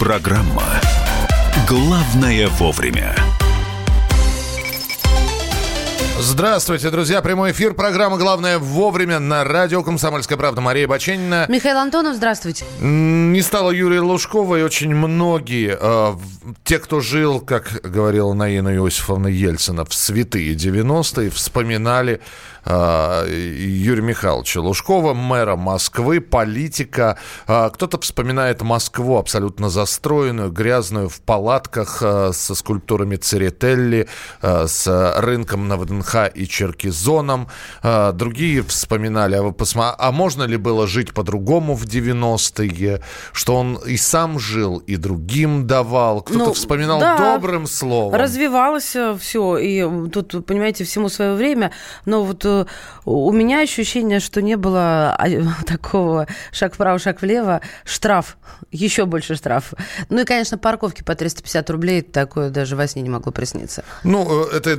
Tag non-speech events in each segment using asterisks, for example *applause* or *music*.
Программа «Главное вовремя». Здравствуйте, друзья. Прямой эфир. Программа «Главное вовремя» на радио «Комсомольская правда». Мария Баченина. Михаил Антонов, здравствуйте. Не стало Юрия Лужкова, и очень многие, э, те, кто жил, как говорила Наина Иосифовна Ельцина, в святые 90-е, вспоминали Юрия Михайловича Лужкова, мэра Москвы, политика. Э, кто-то вспоминает Москву абсолютно застроенную, грязную, в палатках э, со скульптурами Церетелли, э, с рынком на ВДНХ и Черкизоном. А, другие вспоминали, а, вы посма... а можно ли было жить по-другому в 90-е, что он и сам жил, и другим давал. Кто-то ну, вспоминал да, добрым словом. Развивалось э, все, и тут, понимаете, всему свое время. Но вот э, у меня ощущение, что не было а, *laughs* такого шаг вправо, шаг влево, штраф, еще больше штраф. Ну и, конечно, парковки по 350 рублей, такое даже во сне не могло присниться. Ну, э, это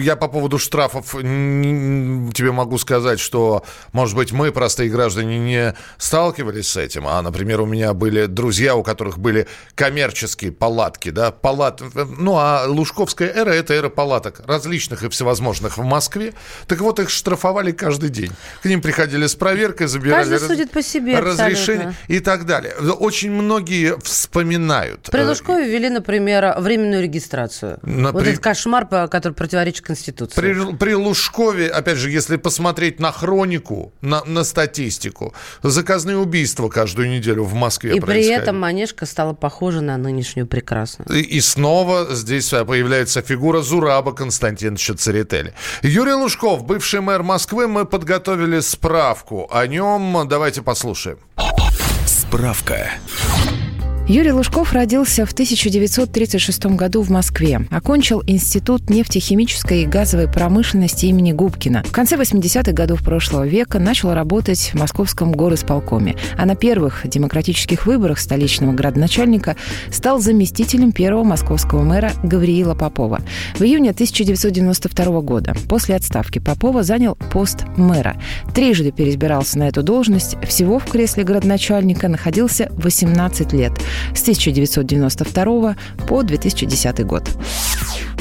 я по поводу штрафов тебе могу сказать, что, может быть, мы, простые граждане, не сталкивались с этим, а, например, у меня были друзья, у которых были коммерческие палатки, да, палат... Ну, а Лужковская эра – это эра палаток различных и всевозможных в Москве. Так вот, их штрафовали каждый день. К ним приходили с проверкой, забирали Каждый судит по себе, разрешение абсолютно. и так далее. Очень многие вспоминают. При Лужкове ввели, например, временную регистрацию. Напри... Вот этот кошмар, который противоречит Конституции. При, при Лужкове, опять же, если посмотреть на хронику, на, на статистику, заказные убийства каждую неделю в Москве И при этом Манежка стала похожа на нынешнюю прекрасную. И, и снова здесь появляется фигура Зураба Константиновича Церетели. Юрий Лужков, бывший мэр Москвы, мы подготовили справку о нем. Давайте послушаем. Справка. Юрий Лужков родился в 1936 году в Москве. Окончил Институт нефтехимической и газовой промышленности имени Губкина. В конце 80-х годов прошлого века начал работать в московском горосполкоме, а на первых демократических выборах столичного градоначальника стал заместителем первого московского мэра Гавриила Попова. В июне 1992 года после отставки Попова занял пост мэра. Трижды переизбирался на эту должность. Всего в кресле градоначальника находился 18 лет – с 1992 по 2010 год.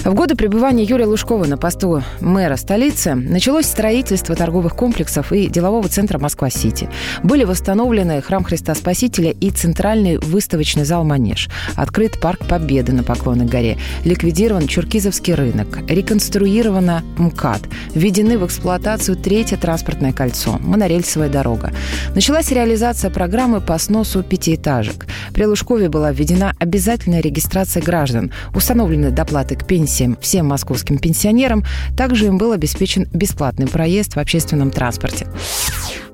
В годы пребывания Юрия Лужкова на посту мэра столицы началось строительство торговых комплексов и делового центра Москва-Сити. Были восстановлены храм Христа Спасителя и центральный выставочный зал «Манеж». Открыт парк Победы на Поклонной горе. Ликвидирован Чуркизовский рынок. Реконструирована МКАД. Введены в эксплуатацию третье транспортное кольцо. Монорельсовая дорога. Началась реализация программы по сносу пятиэтажек. При Лужкове была введена обязательная регистрация граждан. Установлены доплаты к пенсиям всем московским пенсионерам. Также им был обеспечен бесплатный проезд в общественном транспорте.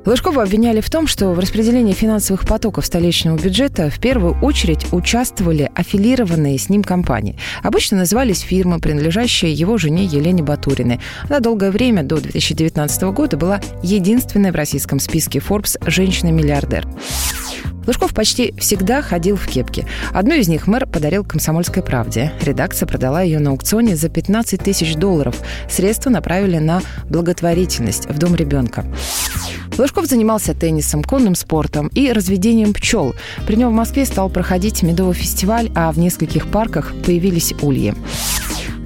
Лужкова обвиняли в том, что в распределении финансовых потоков столичного бюджета в первую очередь участвовали аффилированные с ним компании. Обычно назывались фирмы, принадлежащие его жене Елене Батуриной. Она долгое время, до 2019 года, была единственной в российском списке Forbes женщиной-миллиардер. Лужков почти всегда ходил в кепке. Одну из них мэр подарил «Комсомольской правде». Редакция продала ее на аукционе за 15 тысяч долларов. Средства направили на благотворительность в Дом ребенка. Лужков занимался теннисом, конным спортом и разведением пчел. При нем в Москве стал проходить медовый фестиваль, а в нескольких парках появились ульи.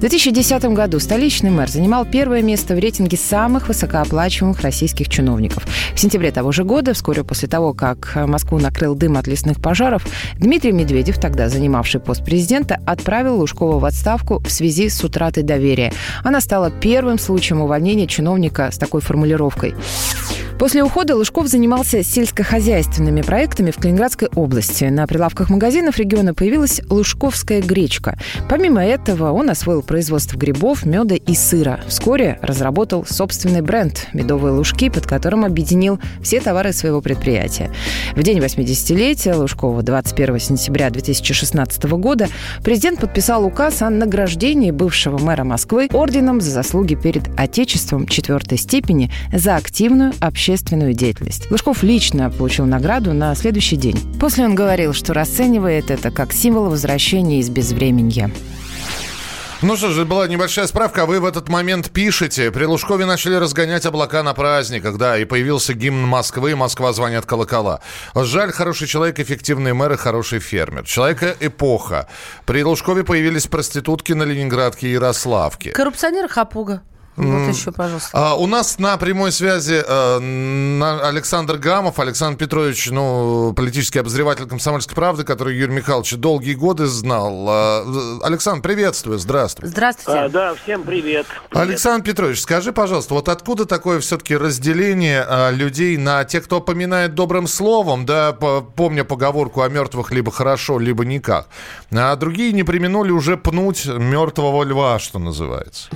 В 2010 году столичный мэр занимал первое место в рейтинге самых высокооплачиваемых российских чиновников. В сентябре того же года, вскоре после того, как Москву накрыл дым от лесных пожаров, Дмитрий Медведев, тогда занимавший пост президента, отправил Лужкова в отставку в связи с утратой доверия. Она стала первым случаем увольнения чиновника с такой формулировкой. После ухода Лужков занимался сельскохозяйственными проектами в Калининградской области. На прилавках магазинов региона появилась лужковская гречка. Помимо этого, он освоил производство грибов, меда и сыра. Вскоре разработал собственный бренд «Медовые лужки», под которым объединил все товары своего предприятия. В день 80-летия Лужкова 21 сентября 2016 года президент подписал указ о награждении бывшего мэра Москвы орденом за заслуги перед Отечеством четвертой степени за активную общественную общественную деятельность. Лужков лично получил награду на следующий день. После он говорил, что расценивает это как символ возвращения из безвременья. Ну что же, была небольшая справка. Вы в этот момент пишете. При Лужкове начали разгонять облака на праздниках, да, и появился гимн Москвы, Москва звонят колокола. Жаль, хороший человек, эффективный мэр и хороший фермер. Человека эпоха. При Лужкове появились проститутки на Ленинградке и Ярославке. Коррупционер Хапуга. Вот еще, пожалуйста. А, у нас на прямой связи э, Александр Гамов. Александр Петрович, ну, политический обозреватель «Комсомольской правды», который Юрий Михайлович долгие годы знал. Э, Александр, приветствую, здравствуй. Здравствуйте. А, да, всем привет. привет. Александр Петрович, скажи, пожалуйста, вот откуда такое все-таки разделение э, людей на тех, кто поминает добрым словом, да, по, помня поговорку о мертвых либо хорошо, либо никак, а другие не применули уже пнуть мертвого льва, что называется?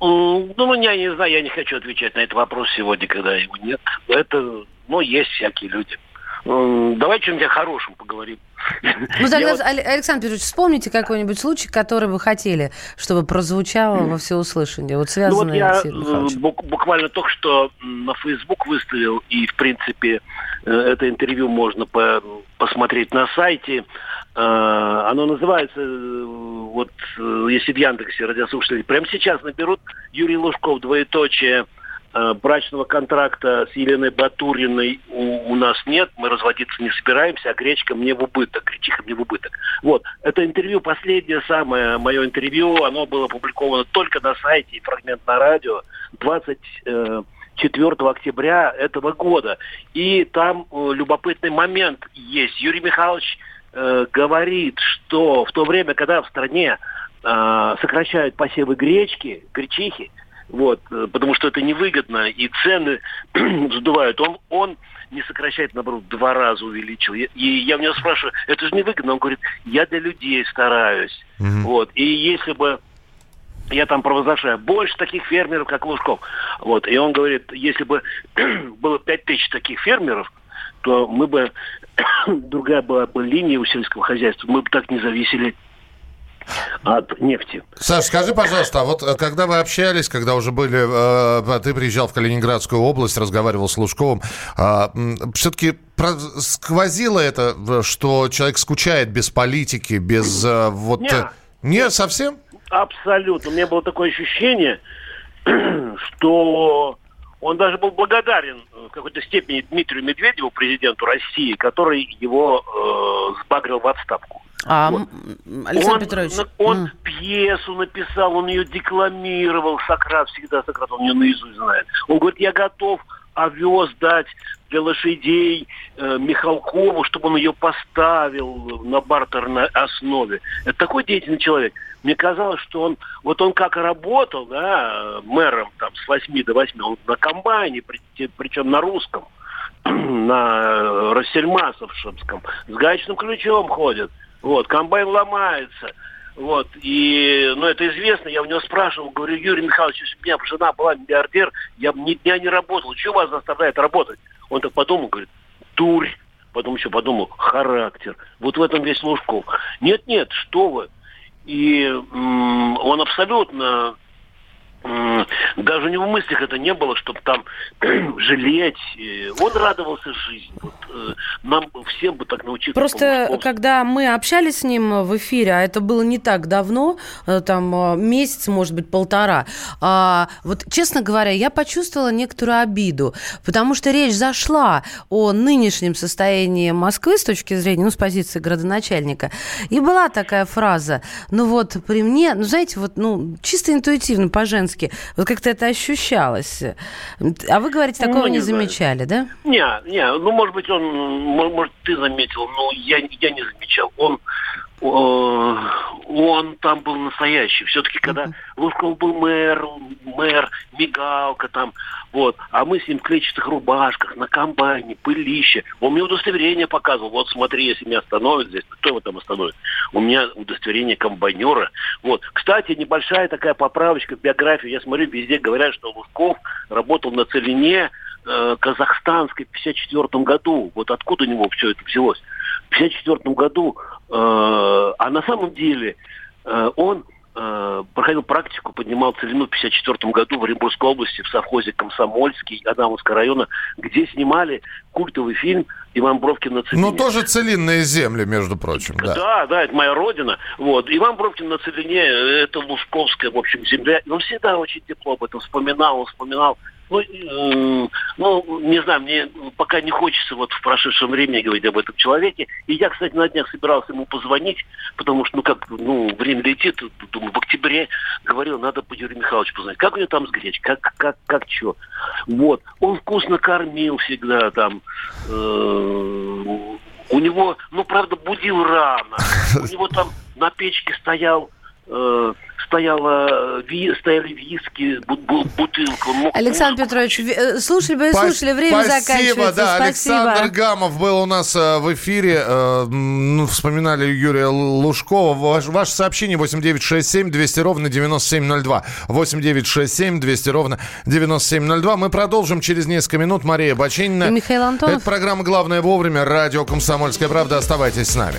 Ну, я не знаю, я не хочу отвечать на этот вопрос сегодня, когда его нет. Это, ну, есть всякие люди. Давай чем-нибудь о хорошем поговорим. Ну, тогда, вот... Александр Петрович, вспомните какой-нибудь случай, который вы хотели, чтобы прозвучало во всеуслышание, вот связанное ну, вот я буквально только что на Facebook выставил, и, в принципе, э, это интервью можно по посмотреть на сайте. Э, оно называется, э, вот если в Яндексе радиослушатели прямо сейчас наберут Юрий Лужков, двоеточие, Э, брачного контракта с Еленой Батуриной у, у нас нет, мы разводиться не собираемся, а гречка мне в убыток, гречиха мне в убыток. Вот, это интервью, последнее самое мое интервью, оно было опубликовано только на сайте и фрагмент на радио 24 э, октября этого года. И там э, любопытный момент есть. Юрий Михайлович э, говорит, что в то время, когда в стране э, сокращают посевы гречки, гречихи, вот, э, потому что это невыгодно, и цены *clears throat* сдувают. Он, он не сокращает, наоборот, два раза увеличил. И я у него спрашиваю, это же невыгодно. Он говорит, я для людей стараюсь. Mm-hmm. Вот, и если бы я там провозглашаю, больше таких фермеров, как Лужков. Вот, и он говорит, если бы *clears throat* было пять тысяч таких фермеров, то мы бы, *coughs* другая была бы линия у сельского хозяйства, мы бы так не зависели от нефти. Саш, скажи, пожалуйста, а вот э, когда вы общались, когда уже были, э, ты приезжал в Калининградскую область, разговаривал с Лужковым, э, все-таки сквозило это, что человек скучает без политики, без э, вот... Нет. Э, не совсем? Абсолютно. У меня было такое ощущение, *clears throat* что он даже был благодарен в какой-то степени Дмитрию Медведеву, президенту России, который его э, сбагрил в отставку. А, вот. Александр он, Петрович. Он mm. пьесу написал, он ее декламировал. Сократ всегда, Сократ, он ее наизусть знает. Он говорит, я готов овес дать для лошадей э, Михалкову, чтобы он ее поставил на бартерной основе. Это такой деятельный человек. Мне казалось, что он, вот он как работал, да, мэром там с 8 до 8, он на комбайне, причем на русском, *clears throat* на Рассельмасовском, с гаечным ключом ходит. Вот, комбайн ломается. Вот, и, ну, это известно, я у него спрашивал, говорю, Юрий Михайлович, если бы у меня жена была миллиардер, я бы ни дня не работал. Что вас заставляет работать? Он так подумал, говорит, дурь. Потом еще подумал, характер. Вот в этом весь Лужков. Нет-нет, что вы. И м- он абсолютно даже у него в мыслях это не было, чтобы там *clears throat* жалеть. Он радовался жизни. Вот, э, нам всем бы так научиться. Просто когда мы общались с ним в эфире, а это было не так давно, э, там э, месяц, может быть, полтора, а, вот, честно говоря, я почувствовала некоторую обиду, потому что речь зашла о нынешнем состоянии Москвы с точки зрения, ну, с позиции градоначальника. И была такая фраза, ну вот при мне, ну, знаете, вот, ну, чисто интуитивно, по-женски, по Вот как-то это ощущалось. А вы говорите, такого ну, не, не замечали, да? Не, не, ну, может быть, он, может, ты заметил, но я, я не замечал. Он он там был настоящий. Все-таки, когда. Лужков был мэр, мэр, мигалка там, вот, а мы с ним в клетчатых рубашках, на комбайне, пылище. Он мне удостоверение показывал. Вот смотри, если меня остановят здесь, кто его там остановит? У меня удостоверение комбайнера. Вот. Кстати, небольшая такая поправочка в биографию. Я смотрю, везде говорят, что Лужков работал на целине э, казахстанской в 54 году. Вот откуда у него все это взялось? В 54 году, э, а на самом деле э, он э, проходил практику, поднимал целину в 54 году в Оренбургской области в совхозе Комсомольский Адамовского района, где снимали культовый фильм Иван Бровкин на Целине. Ну, тоже целинные земли, между прочим, да. Да, да, это моя родина. Вот. Иван Бровкин на Целине, это Лужковская, в общем, земля. И он всегда очень тепло об этом вспоминал, он вспоминал ну, э, ну, не знаю, мне пока не хочется вот в прошедшем времени говорить об этом человеке. И я, кстати, на днях собирался ему позвонить, потому что, ну, как, ну, время летит, думаю, в октябре говорил, надо по Юрию Михайловичу позвонить. Как у него там с гречкой, как, как, как, что. Вот. Он вкусно кормил всегда там. Э, у него, ну, правда, будил рано. У него там на печке стоял э, стояла, ви, стояли виски, бутылка. Мог, Александр. Петрович, э, слушали бы и слушали, время спасибо, заканчивается. Да, спасибо, Александр Гамов был у нас э, в эфире. Э, ну, вспоминали Юрия Лужкова. Ваш, ваше сообщение 8967 200 ровно 9702. 8967 200 ровно 9702. Мы продолжим через несколько минут. Мария Бачинина. И Михаил Антонов. Это программа «Главное вовремя». Радио «Комсомольская правда». Оставайтесь с нами.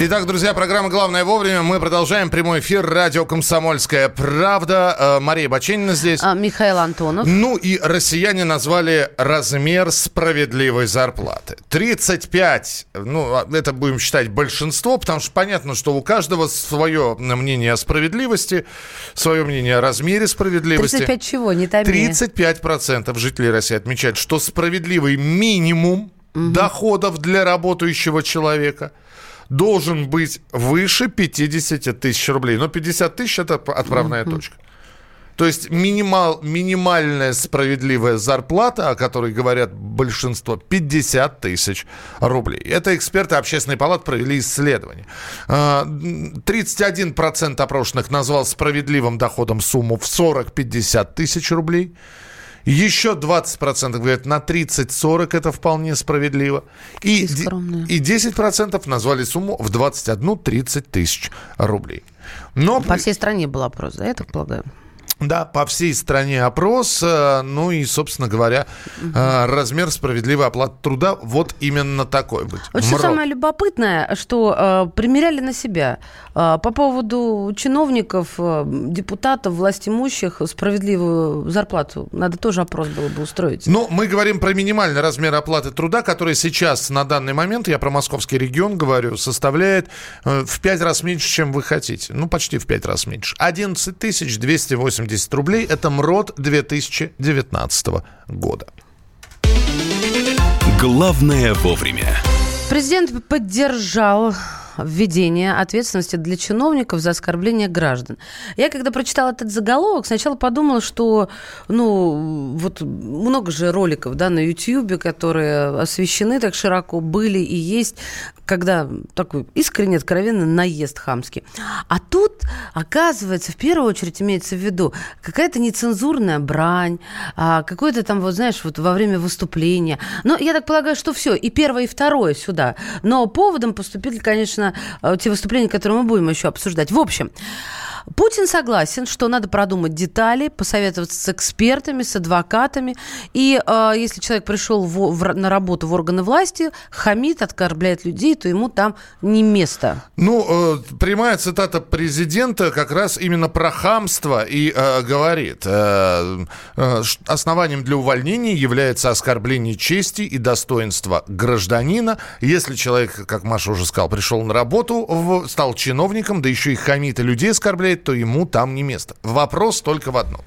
Итак, друзья, программа «Главное вовремя». Мы продолжаем прямой эфир. Радио «Комсомольская правда». Э, Мария Баченина здесь. А, Михаил Антонов. Ну и россияне назвали размер справедливой зарплаты. 35, ну, а, это будем считать большинство, потому что понятно, что у каждого свое мнение о справедливости, свое мнение о размере справедливости. 35 чего? Не томи. 35% жителей России отмечают, что справедливый минимум угу. доходов для работающего человека – должен быть выше 50 тысяч рублей. Но 50 тысяч – это отправная mm-hmm. точка. То есть минимал, минимальная справедливая зарплата, о которой говорят большинство, 50 тысяч рублей. Это эксперты общественной палаты провели исследование. 31% а, опрошенных назвал справедливым доходом сумму в 40-50 тысяч рублей. Еще 20% говорят, на 30-40 это вполне справедливо. И, и 10% назвали сумму в 21-30 тысяч рублей. Но... По всей стране был опрос, да, я так полагаю? Да, по всей стране опрос, э, ну и, собственно говоря, угу. размер справедливой оплаты труда вот именно такой быть. Вот что самое любопытное, что э, примеряли на себя э, по поводу чиновников, э, депутатов, властимущих справедливую зарплату. Надо тоже опрос было бы устроить. Ну, мы говорим про минимальный размер оплаты труда, который сейчас на данный момент, я про московский регион говорю, составляет э, в пять раз меньше, чем вы хотите. Ну, почти в пять раз меньше. 11 280 80 рублей. Это МРОД 2019 года. Главное вовремя. Президент поддержал введение ответственности для чиновников за оскорбление граждан. Я когда прочитала этот заголовок, сначала подумала, что, ну, вот много же роликов, да, на YouTube, которые освещены так широко, были и есть, когда такой искренне, откровенно наезд хамский. А тут, оказывается, в первую очередь имеется в виду какая-то нецензурная брань, а, какое-то там, вот знаешь, вот во время выступления. Но я так полагаю, что все, и первое, и второе сюда. Но поводом поступили, конечно, Э, те выступления, которые мы будем еще обсуждать. В общем, Путин согласен, что надо продумать детали, посоветоваться с экспертами, с адвокатами. И э, если человек пришел в, в, на работу в органы власти, хамит, оскорбляет людей, то ему там не место. Ну, э, прямая цитата президента как раз именно про хамство и э, говорит. Э, э, основанием для увольнения является оскорбление чести и достоинства гражданина. Если человек, как Маша уже сказал, пришел на работу, в, стал чиновником, да еще и хамит и людей оскорбляет, то ему там не место. Вопрос только в одном.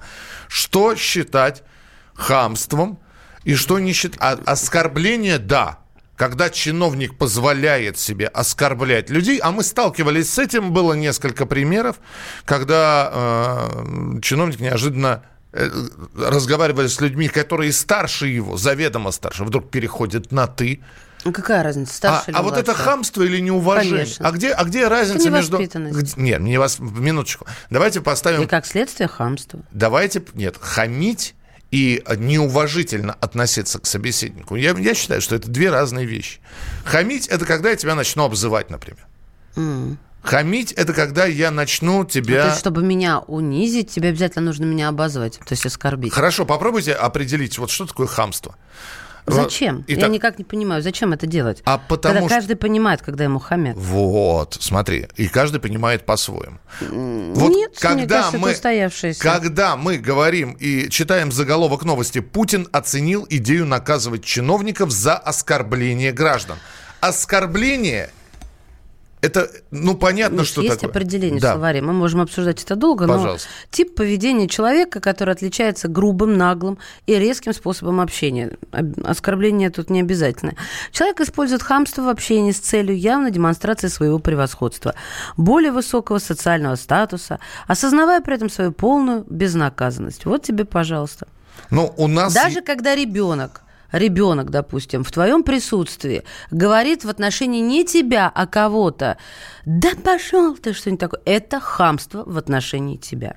Что считать хамством? И что не считает? А, оскорбление, да. Когда чиновник позволяет себе оскорблять людей, а мы сталкивались с этим, было несколько примеров, когда э, чиновник неожиданно э, разговаривали с людьми, которые старше его, заведомо старше, вдруг переходит на «ты». Ну, какая разница, старше а, или А вот это хамство или неуважение? Конечно. А где, а где разница это между... Нет, не вас... минуточку. Давайте поставим... И как следствие хамство. Давайте, нет, хамить и неуважительно относиться к собеседнику. Я, я считаю, что это две разные вещи. Хамить – это когда я тебя начну обзывать, например. Mm. Хамить – это когда я начну тебя... Ну, то есть, чтобы меня унизить, тебе обязательно нужно меня обозвать, то есть оскорбить. Хорошо, попробуйте определить, вот что такое хамство. Зачем? Итак, Я никак не понимаю, зачем это делать? А потому когда каждый понимает, когда ему хамят. Вот, смотри, и каждый понимает по-своему. Вот Нет, когда мне кажется, мы, когда мы говорим и читаем заголовок новости, Путин оценил идею наказывать чиновников за оскорбление граждан. Оскорбление это, ну, понятно, Миш, что есть такое. определение да. в словаре. Мы можем обсуждать это долго, Пожалуйста. но тип поведения человека, который отличается грубым, наглым и резким способом общения. Оскорбление тут не обязательно. Человек использует хамство в общении с целью явной демонстрации своего превосходства, более высокого социального статуса, осознавая при этом свою полную безнаказанность. Вот тебе, пожалуйста. Ну, у нас... Даже когда ребенок ребенок, допустим, в твоем присутствии говорит в отношении не тебя, а кого-то, да пошел ты что-нибудь такое, это хамство в отношении тебя.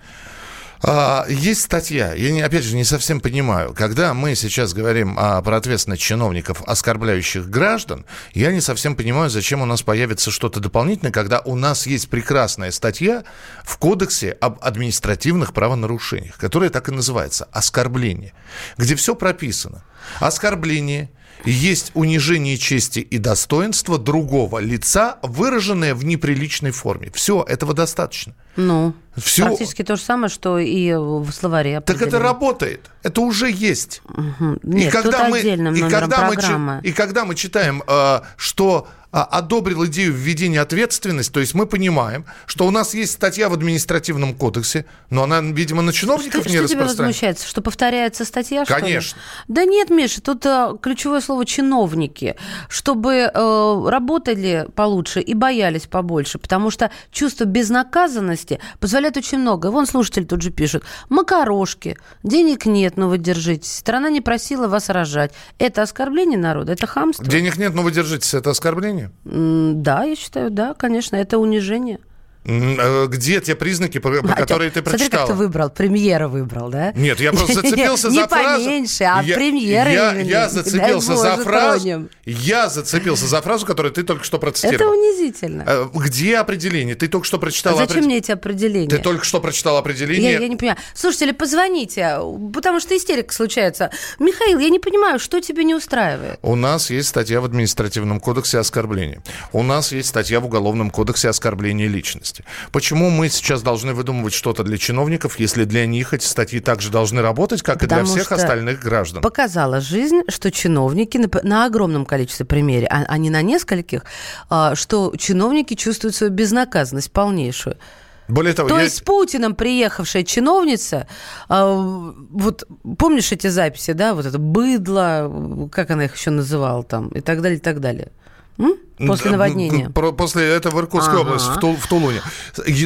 А, есть статья, я не, опять же не совсем понимаю, когда мы сейчас говорим о, про ответственность чиновников, оскорбляющих граждан, я не совсем понимаю, зачем у нас появится что-то дополнительное, когда у нас есть прекрасная статья в Кодексе об административных правонарушениях, которая так и называется «Оскорбление», где все прописано. Оскорбление – есть унижение чести и достоинства другого лица, выраженное в неприличной форме. Все, этого достаточно. Ну, Все. практически то же самое, что и в словаре. Так это работает. Это уже есть. Угу. Нет, и когда мы, и когда мы, и когда мы читаем, э, что одобрил идею введения ответственности, то есть мы понимаем, что у нас есть статья в административном кодексе, но она, видимо, на чиновников что, не что тебя возмущается? Что повторяется статья, Конечно. Да нет, Миша, тут а, ключевое слово «чиновники», чтобы а, работали получше и боялись побольше, потому что чувство безнаказанности позволяет очень много. Вон слушатель тут же пишет, макарошки, денег нет, но вы держитесь, страна не просила вас рожать. Это оскорбление народа, это хамство. Денег нет, но вы держитесь, это оскорбление? Да, я считаю, да, конечно, это унижение. Э, где те признаки, по, по а, которые ты прочитала? Смотри, как ты выбрал, премьера выбрал, да? Нет, я просто *laughs* зацепился за фразу. Не поменьше, а премьера я, зацепился за фразу. Я зацепился за фразу, которую ты только что процитировал. Это унизительно. Э, где определение? Ты только что прочитала а Зачем мне эти определения? Ты только что прочитала определение. Я не понимаю. Слушатели, позвоните, потому что истерика случается. Михаил, я не понимаю, что тебе не устраивает? У нас есть статья в административном кодексе оскорбления. У нас есть статья в уголовном кодексе оскорбления личности области. Почему мы сейчас должны выдумывать что-то для чиновников, если для них эти статьи также должны работать, как Потому и для всех остальных граждан? Показала жизнь, что чиновники на, на огромном количестве примере, а, а не на нескольких, а, что чиновники чувствуют свою безнаказанность полнейшую. Более того, То я... есть с Путиным приехавшая чиновница, э, вот помнишь эти записи, да, вот это быдло, как она их еще называла там, и так далее, и так далее. М? После наводнения. После этого в Иркутской ага. области, в, Тул, в Тулуне.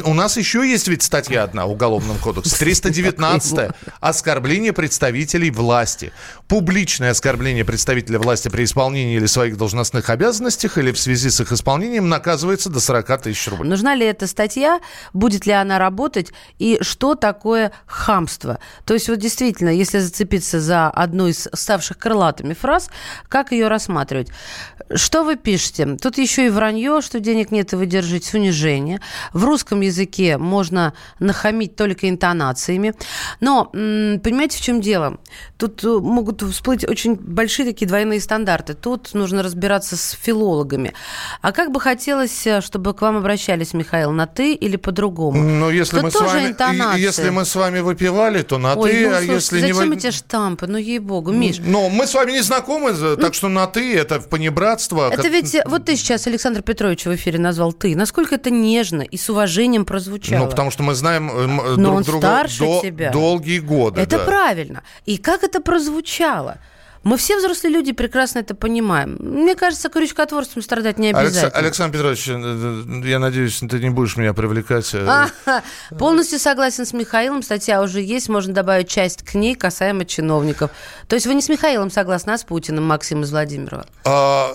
У нас еще есть ведь статья одна в Уголовном кодексе. 319 *laughs* Оскорбление представителей власти. Публичное оскорбление представителя власти при исполнении или своих должностных обязанностях или в связи с их исполнением наказывается до 40 тысяч рублей. Нужна ли эта статья? Будет ли она работать? И что такое хамство? То есть вот действительно, если зацепиться за одну из ставших крылатыми фраз, как ее рассматривать? Что вы пишете? Тут еще и вранье, что денег нет, и вы держите унижение. В русском языке можно нахамить только интонациями. Но, понимаете, в чем дело? Тут э, могут всплыть очень большие такие двойные стандарты. Тут нужно разбираться с филологами. А как бы хотелось, э, чтобы к вам обращались, Михаил, на «ты» или по-другому? Ну, если, мы с, вами, если мы с вами выпивали, то на Ой, «ты», ну, а если зачем не... эти штампы? Ну, ей-богу, Миш. Ну, мы с вами не знакомы, так ну, что на «ты» это понебратство. Это ведь вот ты сейчас Александр Петрович в эфире назвал ты. Насколько это нежно и с уважением прозвучало? Ну, потому что мы знаем э, Но друг он друга старше до, тебя. долгие годы. Это да. правильно. И как это прозвучало? Мы все взрослые люди прекрасно это понимаем. Мне кажется, крючкотворством страдать не обязательно. Александр Петрович, э, я надеюсь, ты не будешь меня привлекать. А, полностью согласен с Михаилом. Статья уже есть, можно добавить часть к ней касаемо чиновников. То есть вы не с Михаилом согласны, а с Путиным, Максим из Владимирова? А,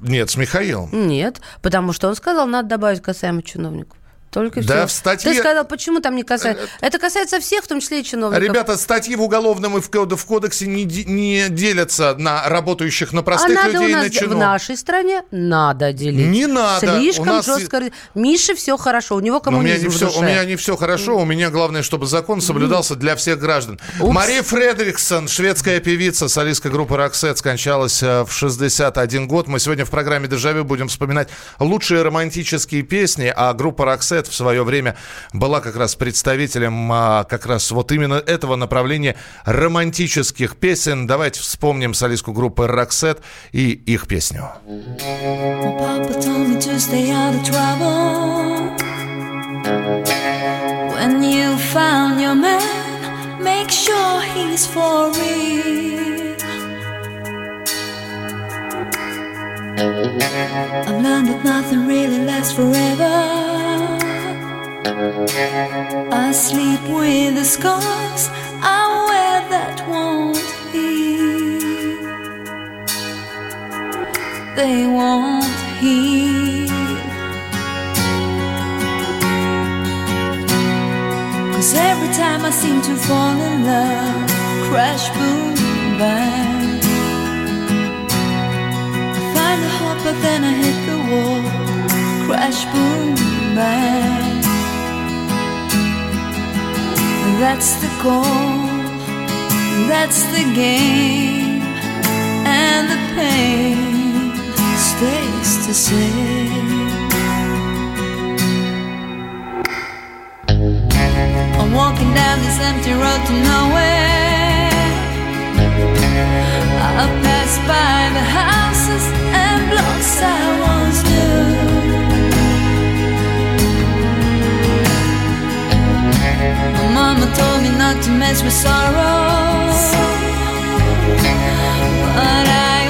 нет, с Михаилом. Нет, потому что он сказал, надо добавить касаемо чиновников. Только да, все. в статье... Ты сказал, почему там не касается? Это касается всех, в том числе и чиновников. Ребята, статьи в уголовном и в, кодексе не, не делятся на работающих, на простых а людей, у нас на чинов. в нашей стране надо делить. Не надо. Слишком у нас... жестко. Мише все хорошо, у него коммунизм у меня не все, У меня не все хорошо, у меня главное, чтобы закон соблюдался для всех граждан. Упс. Мария Фредриксон, шведская певица, солистка группы «Роксет», скончалась э, в 61 год. Мы сегодня в программе «Дежавю» будем вспоминать лучшие романтические песни, а группа «Роксет» в свое время была как раз представителем а, как раз вот именно этого направления романтических песен. Давайте вспомним солистку группы «Роксет» и их песню. When you found your man, make sure he's for real. I've learned that nothing really lasts forever. I sleep with the scars I wear that won't heal. They won't heal. Cause every time I seem to fall in love, crash, boom, bang. I find a hope, but then I hit the wall, crash, boom, bang. That's the goal, that's the game, and the pain stays the same. I'm walking down this empty road to nowhere. I pass by the houses and blocks I once knew. Mama told me not to mess with sorrow. But I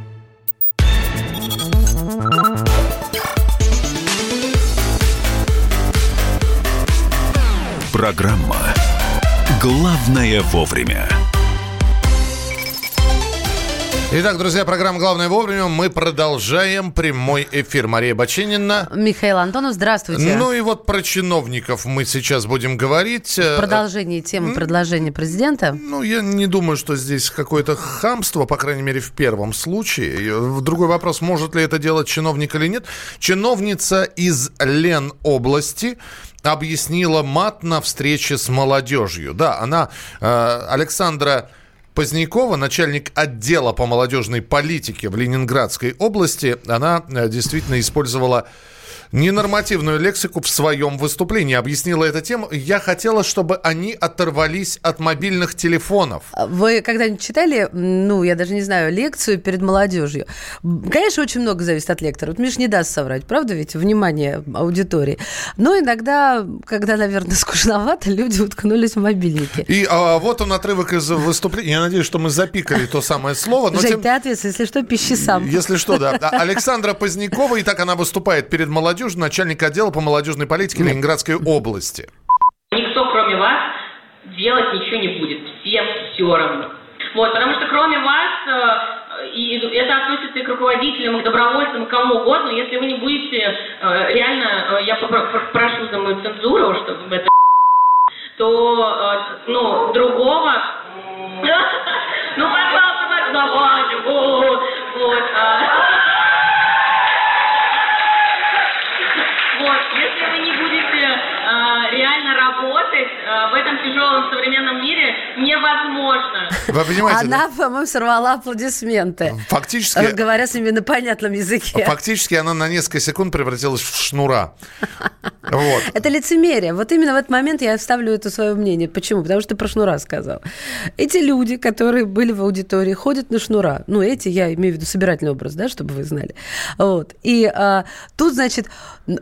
Программа «Главное вовремя». Итак, друзья, программа «Главное вовремя». Мы продолжаем прямой эфир. Мария Бачинина. Михаил Антонов, здравствуйте. Ну и вот про чиновников мы сейчас будем говорить. Продолжение темы предложения президента. Ну, я не думаю, что здесь какое-то хамство, по крайней мере, в первом случае. Другой вопрос, может ли это делать чиновник или нет. Чиновница из Ленобласти объяснила мат на встрече с молодежью. Да, она, э, Александра Позднякова, начальник отдела по молодежной политике в Ленинградской области, она э, действительно использовала ненормативную лексику в своем выступлении. Объяснила это тем, я хотела, чтобы они оторвались от мобильных телефонов. Вы когда-нибудь читали, ну, я даже не знаю, лекцию перед молодежью? Конечно, очень много зависит от лектора. Вот Миш не даст соврать, правда ведь? Внимание аудитории. Но иногда, когда, наверное, *laughs* скучновато, люди уткнулись в мобильники. И а, вот он отрывок из выступления. Я надеюсь, что мы запикали то самое слово. Но Жень, тем... ты ответственный, если что, пищи сам. Если что, да. Александра Позднякова, и так она выступает перед молодежью молодежи, начальник отдела по молодежной политике Ленинградской области. Никто, кроме вас, делать ничего не будет. Всем все равно. Вот, потому что кроме вас и это относится и к руководителям, и к добровольцам, и кому угодно. Если вы не будете э, реально, э, я прошу за мою цензуру, чтобы это *laughs* то, ну, другого... *laughs* Ну, пожалуйста, давайте, вот. Вот, тяжелом современном мире, невозможно. Вы понимаете, Она, да? по-моему, сорвала аплодисменты. Фактически... Говоря с ними на понятном языке. Фактически она на несколько секунд превратилась в шнура. Вот. Это лицемерие. Вот именно в этот момент я вставлю это свое мнение. Почему? Потому что ты про шнура сказал. Эти люди, которые были в аудитории, ходят на шнура. Ну, эти, я имею в виду собирательный образ, да, чтобы вы знали. Вот. И а, тут, значит,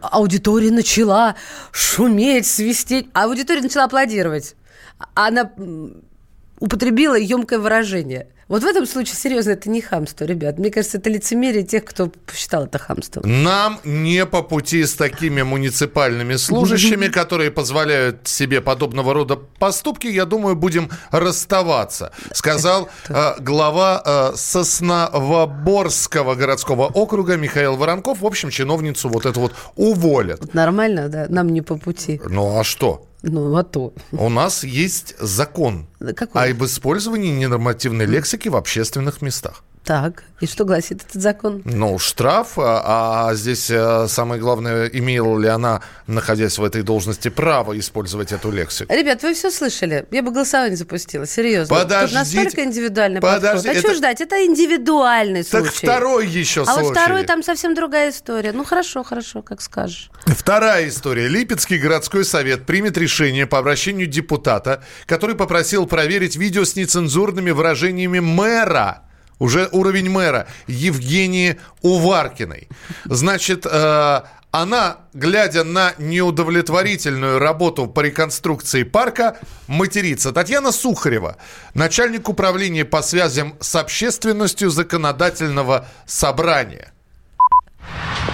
аудитория начала шуметь, свистеть. А аудитория начала аплодировать. Она употребила емкое выражение. Вот в этом случае, серьезно, это не хамство, ребят. Мне кажется, это лицемерие тех, кто посчитал это хамством. Нам не по пути с такими муниципальными служащими, *laughs* которые позволяют себе подобного рода поступки. Я думаю, будем расставаться, сказал *laughs* э, глава э, Сосновоборского городского округа Михаил Воронков. В общем, чиновницу вот эту вот уволят. Нормально, да? Нам не по пути. Ну а что? Ну, а то. У нас есть закон Какой? об использовании ненормативной лексики в общественных местах. Так, и что гласит этот закон? Ну, штраф, а, а здесь а, самое главное, имела ли она, находясь в этой должности, право использовать эту лексику. Ребят, вы все слышали? Я бы голосование запустила, серьезно. Подождите. Тут настолько индивидуальный Подожди, подход. А это... что ждать? Это индивидуальный так случай. второй еще а случай. А вот второй там совсем другая история. Ну, хорошо, хорошо, как скажешь. Вторая история. Липецкий городской совет примет решение по обращению депутата, который попросил проверить видео с нецензурными выражениями мэра уже уровень мэра, Евгении Уваркиной. Значит, э, она, глядя на неудовлетворительную работу по реконструкции парка, матерится. Татьяна Сухарева, начальник управления по связям с общественностью законодательного собрания.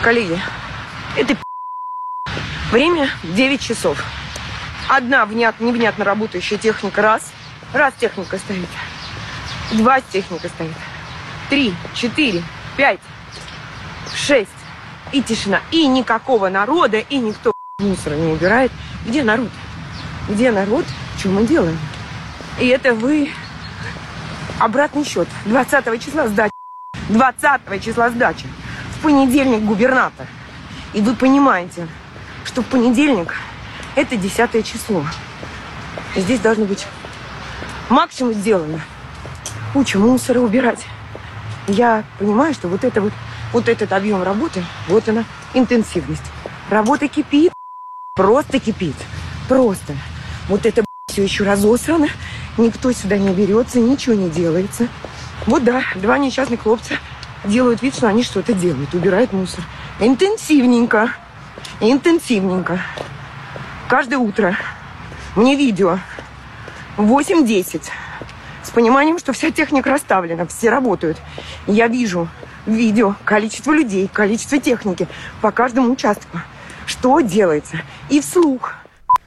Коллеги, это время 9 часов. Одна внят, невнятно работающая техника раз. Раз техника стоит. Два техника стоит три, четыре, пять, шесть. И тишина. И никакого народа, и никто мусора не убирает. Где народ? Где народ? Что мы делаем? И это вы... Обратный счет. 20 числа сдача. 20 числа сдача. В понедельник губернатор. И вы понимаете, что в понедельник это 10 число. Здесь должно быть максимум сделано. Кучу мусора убирать я понимаю, что вот это вот, вот этот объем работы, вот она, интенсивность. Работа кипит, просто кипит, просто. Вот это все еще разосрано, никто сюда не берется, ничего не делается. Вот да, два несчастных хлопца делают вид, что они что-то делают, убирают мусор. Интенсивненько, интенсивненько. Каждое утро мне видео 8-10 с пониманием, что вся техника расставлена, все работают. Я вижу видео, количество людей, количество техники по каждому участку. Что делается? И вслух.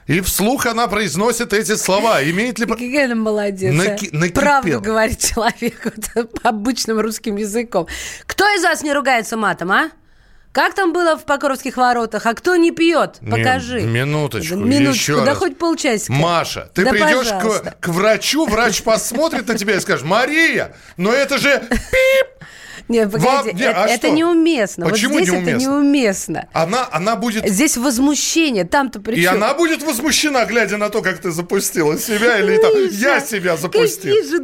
И вслух она произносит эти слова. Имеет ли... Какая она молодец. Наки... А? Правду говорит человек *laughs* вот, обычным русским языком. Кто из вас не ругается матом, а? Как там было в Покровских воротах? А кто не пьет? Покажи. Не, минуточку, минуточку, еще да раз. хоть полчасика. Маша, ты да придешь к, к врачу, врач посмотрит на тебя и скажет, Мария, но это же пип! Нет, погоди, Вам... не, это, а это что? неуместно. Почему вот здесь неуместно? это неуместно. Она, она будет... Здесь возмущение, там-то причем... И она будет возмущена, глядя на то, как ты запустила себя, или там, я себя запустил. Какие же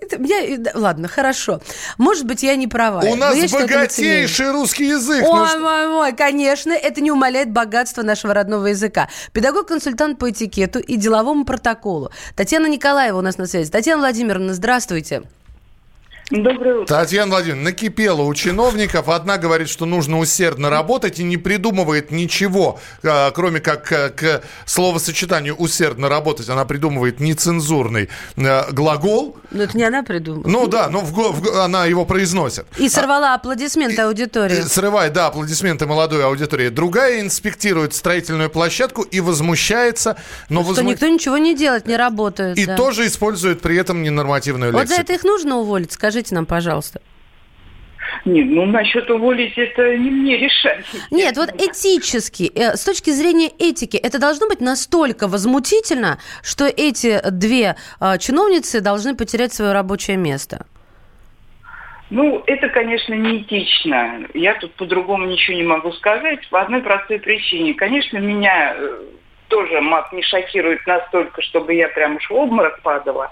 это, я... Ладно, хорошо. Может быть, я не права. У нас богатейший русский язык. Ой, ну, мой, мой, конечно, это не умаляет богатство нашего родного языка. Педагог-консультант по этикету и деловому протоколу. Татьяна Николаева у нас на связи. Татьяна Владимировна, здравствуйте. Доброе утро. Татьяна Владимировна, накипело у чиновников. Одна говорит, что нужно усердно работать и не придумывает ничего, а, кроме как к словосочетанию «усердно работать». Она придумывает нецензурный а, глагол. Но это не она придумала. Ну да, но в, в, она его произносит. И сорвала аплодисменты аудитории. Срывает, да, аплодисменты молодой аудитории. Другая инспектирует строительную площадку и возмущается. Но что возму... никто ничего не делает, не работает. И да. тоже использует при этом ненормативную лексику. Вот за это их нужно уволить, скажите нам, пожалуйста. Нет, ну насчет уволить это не мне решать. Нет, вот этически, э, с точки зрения этики, это должно быть настолько возмутительно, что эти две э, чиновницы должны потерять свое рабочее место. Ну, это, конечно, неэтично. Я тут по-другому ничего не могу сказать. По одной простой причине. Конечно, меня э, тоже мат не шокирует настолько, чтобы я прям уж в обморок падала.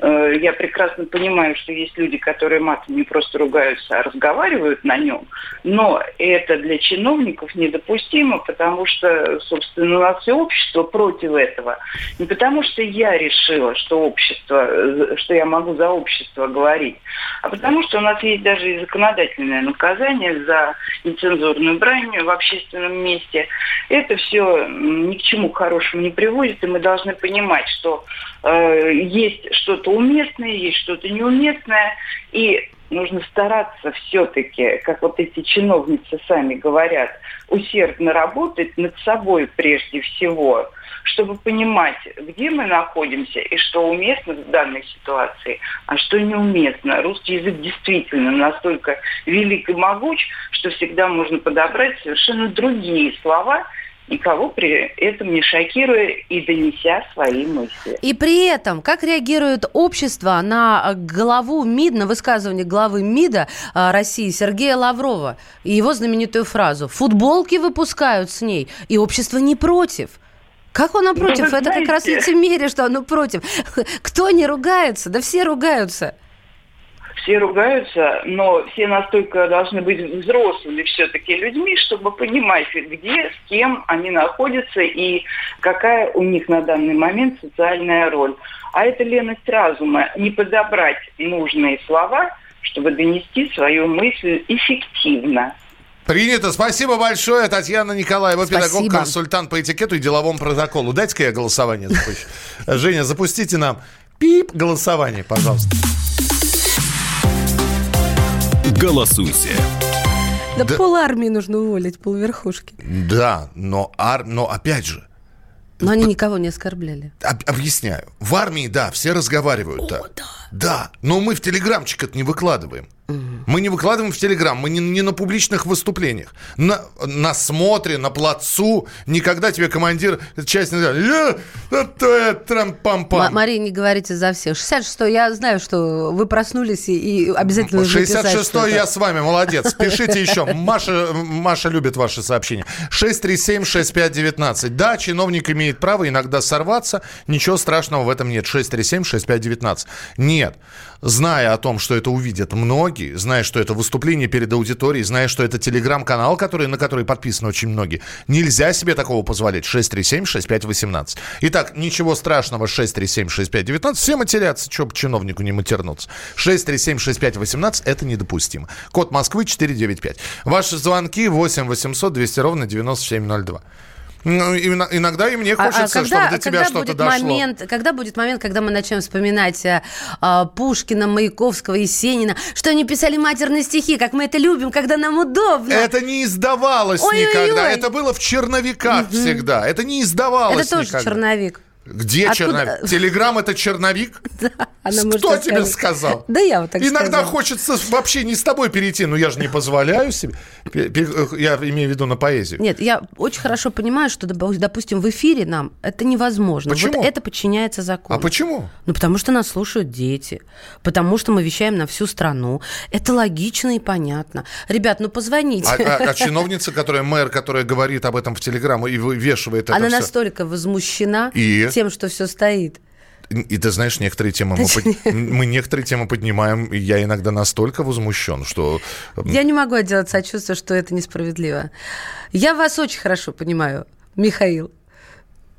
Э, я прекрасно понимаю, что есть люди, которые матом не просто ругаются, а разговаривают на нем. Но это для чиновников недопустимо, потому что, собственно, у нас все общество против этого. Не потому что я решила, что общество, э, что я могу за общество говорить, а потому что у нас есть даже и законодательное наказание за нецензурную брань в общественном месте. Это все ни к чему хорошему не приводит, и мы должны понимать, что есть что-то уместное, есть что-то неуместное, и нужно стараться все-таки, как вот эти чиновницы сами говорят, усердно работать над собой прежде всего, чтобы понимать, где мы находимся и что уместно в данной ситуации, а что неуместно. Русский язык действительно настолько велик и могуч, что всегда можно подобрать совершенно другие слова – никого при этом не шокируя и донеся свои мысли. И при этом, как реагирует общество на главу МИД, на высказывание главы МИДа а, России Сергея Лаврова и его знаменитую фразу «футболки выпускают с ней, и общество не против». Как он против? Ну, Это знаете... как раз лицемерие, что оно против. *laughs* Кто не ругается? Да все ругаются все ругаются, но все настолько должны быть взрослыми все-таки людьми, чтобы понимать, где, с кем они находятся и какая у них на данный момент социальная роль. А это леность разума, не подобрать нужные слова, чтобы донести свою мысль эффективно. Принято. Спасибо большое. Татьяна Николаева, Спасибо. педагог, консультант по этикету и деловому протоколу. Дайте-ка я голосование запущу. Женя, запустите нам пип голосование, пожалуйста. Голосуйте. Да, да пол армии нужно уволить, пол верхушки. Да, но, ар... но опять же, но они никого не оскорбляли. Об, объясняю. В армии, да, все разговаривают. О, да. да. но мы в телеграмчик это не выкладываем. Мы не выкладываем в Телеграм, мы не, не на публичных выступлениях. На, на смотре, на плацу. Никогда тебе командир части не говорит, пам пам Мария, не говорите за всех. 66 я знаю, что вы проснулись и, и обязательно 66-й я с вами, молодец. Пишите еще. Маша, Маша любит ваши сообщения. 637-6519. Да, чиновник имеет право иногда сорваться. Ничего страшного в этом нет. 637-6519. Нет. Зная о том, что это увидят многие, многие, зная, что это выступление перед аудиторией, зная, что это телеграм-канал, который, на который подписаны очень многие, нельзя себе такого позволить. 637-6518. Итак, ничего страшного, 637-6519. Все матерятся, что чиновнику не матернуться. 637-6518 это недопустимо. Код Москвы 495. Ваши звонки 8 800 200 ровно 9702. Ну, иногда и мне а, а хочется, а, когда, чтобы до тебя что-то дошло. Момент, когда будет момент, когда мы начнем вспоминать а, Пушкина, Маяковского, Есенина, что они писали матерные стихи, как мы это любим, когда нам удобно. Это не издавалось Ой-ой-ой. никогда. Это было в черновиках угу. всегда. Это не издавалось Это тоже никогда. черновик. Где Откуда? черновик? Телеграм это черновик? *laughs* Да, она Кто тебе сказал? Да я вот так Иногда сказала. хочется вообще не с тобой перейти, но я же не позволяю себе. Я имею в виду на поэзию. Нет, я очень хорошо понимаю, что, допустим, в эфире нам это невозможно. Почему? Вот это подчиняется закону. А почему? Ну, потому что нас слушают дети, потому что мы вещаем на всю страну. Это логично и понятно. Ребят, ну позвоните. А, а, а *laughs* чиновница, которая мэр, которая говорит об этом в Телеграм и вывешивает это Она все. настолько возмущена. И? Тем, что все стоит. И ты знаешь, некоторые темы мы, под... *laughs* мы некоторые темы поднимаем, и я иногда настолько возмущен, что... Я не могу отделаться от чувства, что это несправедливо. Я вас очень хорошо понимаю, Михаил.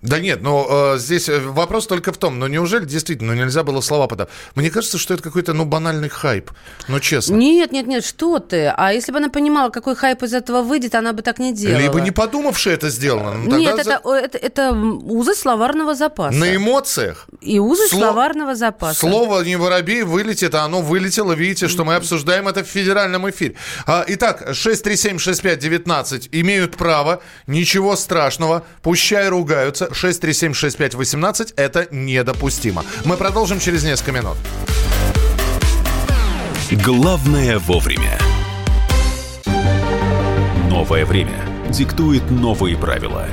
Да нет, но э, здесь э, вопрос только в том, ну неужели действительно ну, нельзя было слова подать? Мне кажется, что это какой-то ну банальный хайп, ну честно. Нет, нет, нет, что ты? А если бы она понимала, какой хайп из этого выйдет, она бы так не делала. Либо не подумавши это сделано. Ну, нет, это, за... это, это узы словарного запаса. На эмоциях. И узы Сло... словарного запаса. Слово не воробей вылетит, а оно вылетело. Видите, что мы обсуждаем это в федеральном эфире. А, итак, 6376519 имеют право, ничего страшного, пущай ругаются. 6376518 это недопустимо. Мы продолжим через несколько минут. Главное вовремя. Новое время диктует новые правила.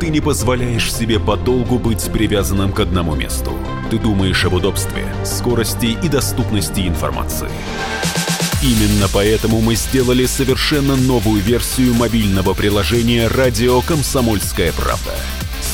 Ты не позволяешь себе подолгу быть привязанным к одному месту. Ты думаешь об удобстве, скорости и доступности информации. Именно поэтому мы сделали совершенно новую версию мобильного приложения «Радио Комсомольская правда».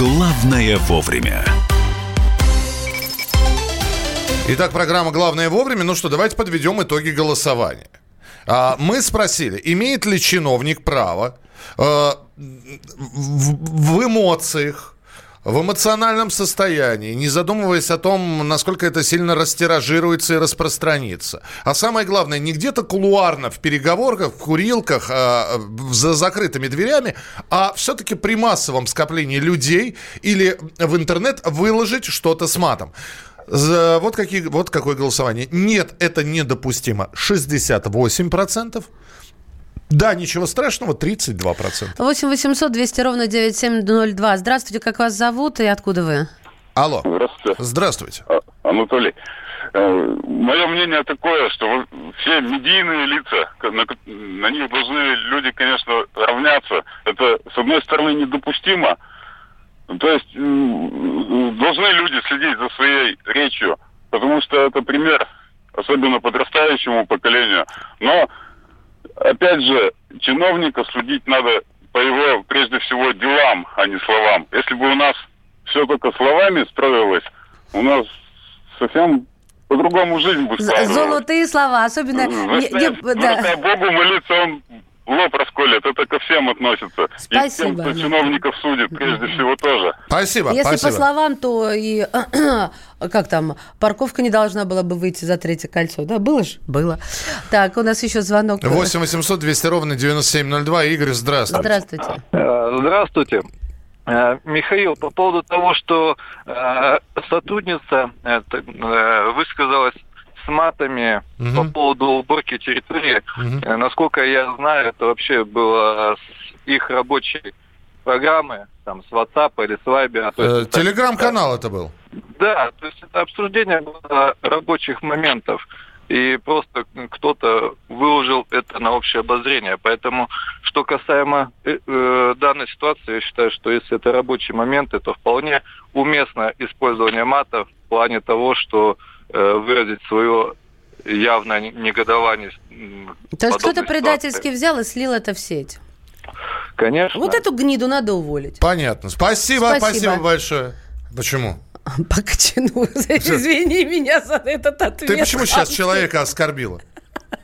«Главное вовремя». Итак, программа «Главное вовремя». Ну что, давайте подведем итоги голосования. А, мы спросили, имеет ли чиновник право э, в, в эмоциях, в эмоциональном состоянии, не задумываясь о том, насколько это сильно растиражируется и распространится. А самое главное, не где-то кулуарно в переговорках, в курилках, э, за закрытыми дверями, а все-таки при массовом скоплении людей или в интернет выложить что-то с матом. Вот, какие, вот какое голосование. Нет, это недопустимо. 68%. Да, ничего страшного, 32%. 8 800 200 ровно 9702. Здравствуйте, как вас зовут и откуда вы? Алло. Здравствуйте. Здравствуйте. А, Анатолий. Э, Мое мнение такое, что все медийные лица, на, на них должны люди, конечно, равняться. Это, с одной стороны, недопустимо. То есть должны люди следить за своей речью, потому что это пример, особенно подрастающему поколению. Но опять же, чиновника судить надо по его, прежде всего, делам, а не словам. Если бы у нас все только словами строилось, у нас совсем по-другому жизнь бы складывалась. Золотые слова, особенно... Знаете, не, не, да. Богу молиться, он лоб расколет. Это ко всем относится. Спасибо. И к тем, кто чиновников судит, прежде всего, тоже. Спасибо, Если спасибо. по словам, то и... *clears throat* как там? Парковка не должна была бы выйти за третье кольцо. Да, было же? Было. Так, у нас еще звонок. 8 800 200 ровно 9702. Игорь, здравствуйте. Здравствуйте. Здравствуйте. Михаил, по поводу того, что э, сотрудница э, высказалась с матами угу. по поводу уборки территории. Угу. Насколько я знаю, это вообще было с их рабочей программы, там, с WhatsApp или с Viber. Э, Телеграм-канал это был? Да, то есть это обсуждение было рабочих моментов. И просто кто-то выложил это на общее обозрение. Поэтому, что касаемо э, э, данной ситуации, я считаю, что если это рабочие моменты, то вполне уместно использование мата в плане того, что выразить свое явное негодование. То есть кто-то предательски взял и слил это в сеть? Конечно. Вот эту гниду надо уволить. Понятно. Спасибо, спасибо, спасибо большое. Почему? *laughs* По кочану. *laughs* Извини меня за этот ответ. Ты почему сейчас человека оскорбила?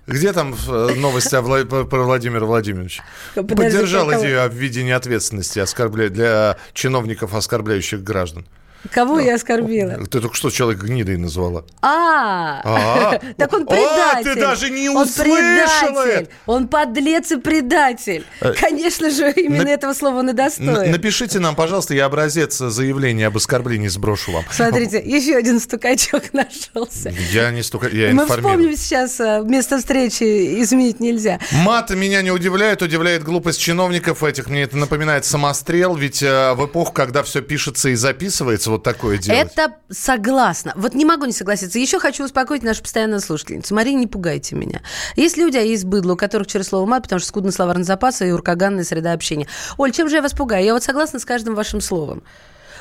Где там э, новости про Владимира Владимировича? Подожди, Поддержал идею о введении ответственности оскорбля... для чиновников, оскорбляющих граждан. Кого я оскорбила? Ты только что человек гнидой назвала. А, *laughs* так он предатель. А, ты даже не услышала Он подлец и предатель. Э, Конечно же, именно этого слова он и достоин. Напишите нам, пожалуйста, я образец заявления об оскорблении сброшу вам. Смотрите, еще один стукачок *laughs* нашелся. Я не стукач, я Мы вспомним сейчас, э, место встречи изменить нельзя. Мат меня не удивляет, удивляет глупость чиновников этих. Мне это напоминает самострел, ведь э, в эпоху, когда все пишется и записывается, вот такое делать. Это согласна. Вот не могу не согласиться. Еще хочу успокоить нашу постоянную слушательницу. Мария, не пугайте меня. Есть люди, а есть быдло, у которых через слово мат, потому что скудный словарный запас и уркаганная среда общения. Оль, чем же я вас пугаю? Я вот согласна с каждым вашим словом.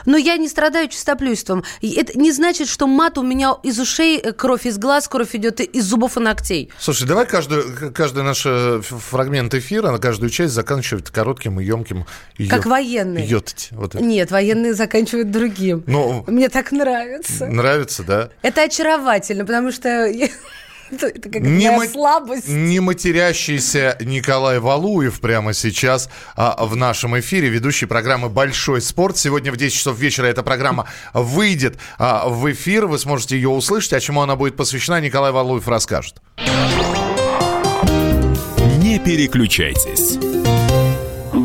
Но я не страдаю чистоплюйством. Это не значит, что мат у меня из ушей, э, кровь из глаз, кровь идет из зубов и ногтей. Слушай, давай каждую, каждый наш э, фрагмент эфира на каждую часть заканчивать коротким и емким. Как военные. Йотать. Вот Нет, военные заканчивают другим. Ну, Мне так нравится. Нравится, да? Это очаровательно, потому что... *laughs* Это как не моя слабость. Не матерящийся Николай Валуев прямо сейчас а, в нашем эфире, ведущий программы «Большой спорт». Сегодня в 10 часов вечера эта программа выйдет а, в эфир. Вы сможете ее услышать. А чему она будет посвящена, Николай Валуев расскажет. Не переключайтесь.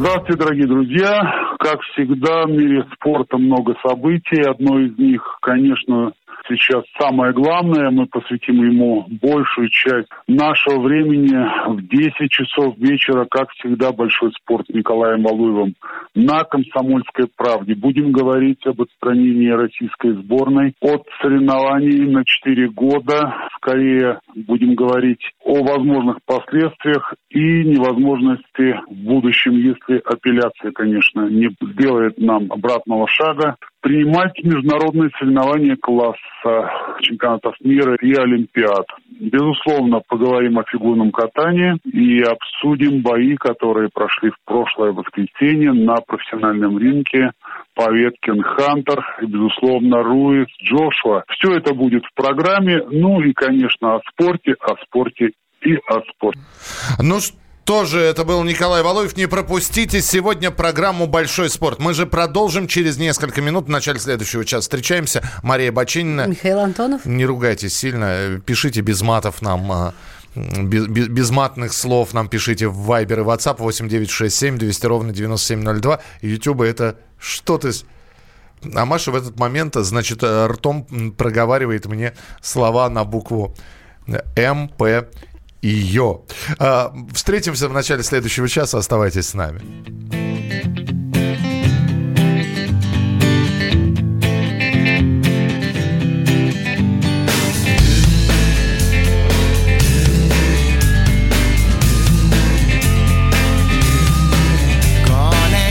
Здравствуйте, дорогие друзья. Как всегда, в мире спорта много событий. Одно из них, конечно, сейчас самое главное. Мы посвятим ему большую часть нашего времени в 10 часов вечера, как всегда, большой спорт с Николаем Валуевым на «Комсомольской правде». Будем говорить об отстранении российской сборной от соревнований на 4 года. Скорее будем говорить о возможных последствиях и невозможности в будущем, если апелляция, конечно, не сделает нам обратного шага, принимать международные соревнования класса чемпионатов мира и Олимпиад. Безусловно, поговорим о фигурном катании и обсудим бои, которые прошли в прошлое воскресенье на профессиональном ринке Поветкин Хантер и, безусловно, Руис Джошуа. Все это будет в программе. Ну и, конечно, о спорте, о спорте и о спорте. Ну что? Тоже это был Николай Валуев. Не пропустите сегодня программу «Большой спорт». Мы же продолжим через несколько минут. В начале следующего часа встречаемся. Мария Бочинина. Михаил Антонов. Не ругайтесь сильно. Пишите без матов нам а, без, без, без матных слов нам пишите в Viber и WhatsApp 8967 200 ровно 9702. YouTube это что ты... А Маша в этот момент, значит, ртом проговаривает мне слова на букву М, П, ее. А, встретимся в начале следующего часа. Оставайтесь с нами. Главное